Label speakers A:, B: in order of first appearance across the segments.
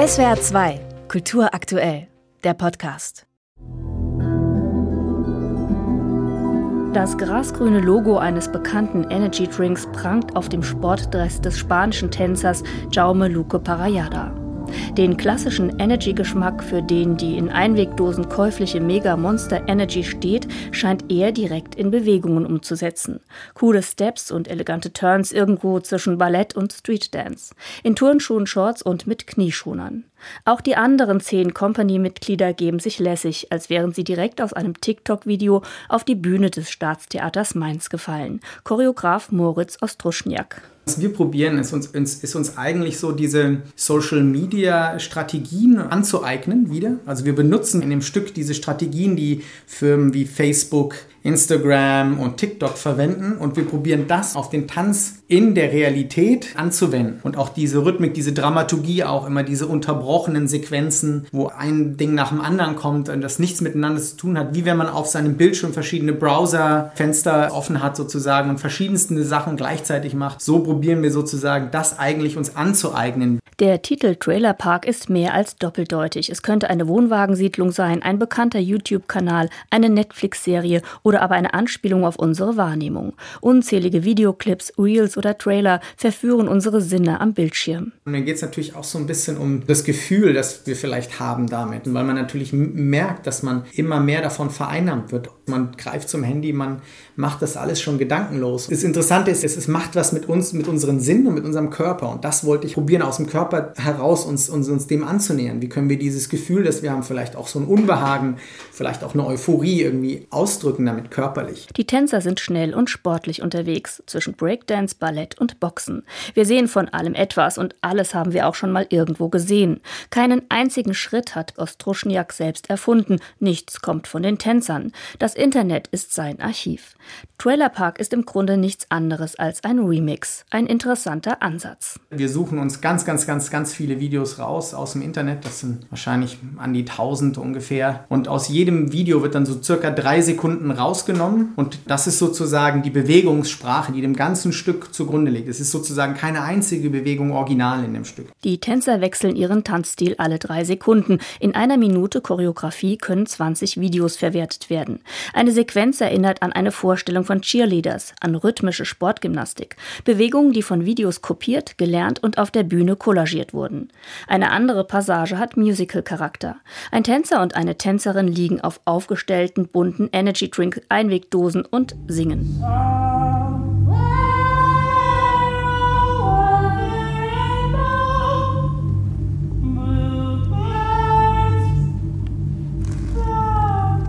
A: SWR 2, Kultur aktuell, der Podcast. Das grasgrüne Logo eines bekannten Energy Drinks prangt auf dem Sportdress des spanischen Tänzers Jaume Luque Parayada. Den klassischen Energy-Geschmack, für den die in Einwegdosen käufliche Mega Monster Energy steht, scheint er direkt in Bewegungen umzusetzen. Coole Steps und elegante Turns irgendwo zwischen Ballett und Streetdance. In Turnschuhen, Shorts und mit Knieschonern. Auch die anderen zehn Company-Mitglieder geben sich lässig, als wären sie direkt aus einem TikTok-Video auf die Bühne des Staatstheaters Mainz gefallen. Choreograf Moritz Ostruschniak.
B: Was wir probieren, ist uns, ist uns eigentlich so diese Social-Media-Strategien anzueignen wieder. Also wir benutzen in dem Stück diese Strategien, die Firmen wie Facebook, Instagram und TikTok verwenden und wir probieren das auf den Tanz in der Realität anzuwenden und auch diese Rhythmik, diese Dramaturgie auch immer diese unterbrochenen Sequenzen, wo ein Ding nach dem anderen kommt und das nichts miteinander zu tun hat, wie wenn man auf seinem Bildschirm verschiedene Browserfenster offen hat sozusagen und verschiedenste Sachen gleichzeitig macht. So probieren wir sozusagen das eigentlich uns anzueignen.
A: Der Titel Trailer Park ist mehr als doppeldeutig. Es könnte eine Wohnwagensiedlung sein, ein bekannter YouTube-Kanal, eine Netflix-Serie oder aber eine Anspielung auf unsere Wahrnehmung. Unzählige Videoclips, Reels oder Trailer verführen unsere Sinne am Bildschirm.
B: Und dann geht es natürlich auch so ein bisschen um das Gefühl, das wir vielleicht haben damit, weil man natürlich merkt, dass man immer mehr davon vereinnahmt wird. Man greift zum Handy, man macht das alles schon gedankenlos. Das Interessante ist, es macht was mit uns, mit unseren Sinnen und mit unserem Körper. Und das wollte ich probieren, aus dem Körper heraus uns, uns, uns dem anzunähern. Wie können wir dieses Gefühl, das wir haben, vielleicht auch so ein Unbehagen, vielleicht auch eine Euphorie irgendwie ausdrücken damit körperlich.
A: Die Tänzer sind schnell und sportlich unterwegs zwischen Breakdance, Ballett und Boxen. Wir sehen von allem etwas und alles haben wir auch schon mal irgendwo gesehen. Keinen einzigen Schritt hat Ostruschniak selbst erfunden. Nichts kommt von den Tänzern. Das Internet ist sein Archiv. Trailer Park ist im Grunde nichts anderes als ein Remix. Ein interessanter Ansatz.
B: Wir suchen uns ganz, ganz, ganz, ganz viele Videos raus aus dem Internet. Das sind wahrscheinlich an die 1000 ungefähr. Und aus jedem Video wird dann so circa drei Sekunden rausgenommen. Und das ist sozusagen die Bewegungssprache, die dem ganzen Stück zugrunde liegt. Es ist sozusagen keine einzige Bewegung original in dem Stück.
A: Die Tänzer wechseln ihren Tanzstil alle drei Sekunden. In einer Minute Choreografie können 20 Videos verwertet werden. Eine Sequenz erinnert an eine Vorstellung Vorstellung von Cheerleaders, an rhythmische Sportgymnastik, Bewegungen, die von Videos kopiert, gelernt und auf der Bühne kollagiert wurden. Eine andere Passage hat Musical-Charakter. Ein Tänzer und eine Tänzerin liegen auf aufgestellten bunten Energy Drink Einwegdosen und singen.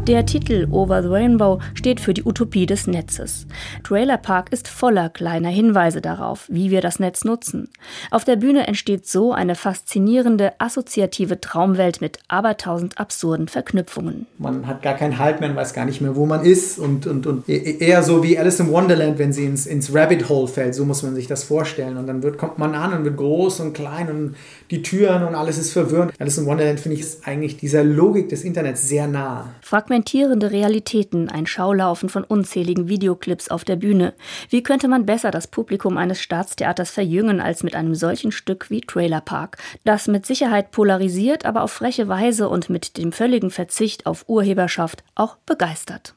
A: Der Titel Over the Rainbow steht für die Utopie des Netzes. Trailer Park ist voller kleiner Hinweise darauf, wie wir das Netz nutzen. Auf der Bühne entsteht so eine faszinierende, assoziative Traumwelt mit abertausend absurden Verknüpfungen.
B: Man hat gar keinen Halt mehr, man weiß gar nicht mehr, wo man ist und, und, und e-, e-, eher so wie Alice in Wonderland, wenn sie ins, ins Rabbit Hole fällt, so muss man sich das vorstellen. Und dann wird, kommt man an und wird groß und klein und die Türen und alles ist verwirrend. Alice in Wonderland finde ich ist eigentlich dieser Logik des Internets sehr nah.
A: Fragmentierende Realitäten, ein Schaulaufen von unzähligen Videoclips auf der Bühne. Wie könnte man besser das Publikum eines Staatstheaters verjüngen als mit einem solchen Stück wie Trailer Park, das mit Sicherheit polarisiert, aber auf freche Weise und mit dem völligen Verzicht auf Urheberschaft auch begeistert.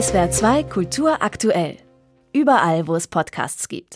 A: SWR 2 Kultur aktuell. Überall, wo es Podcasts gibt.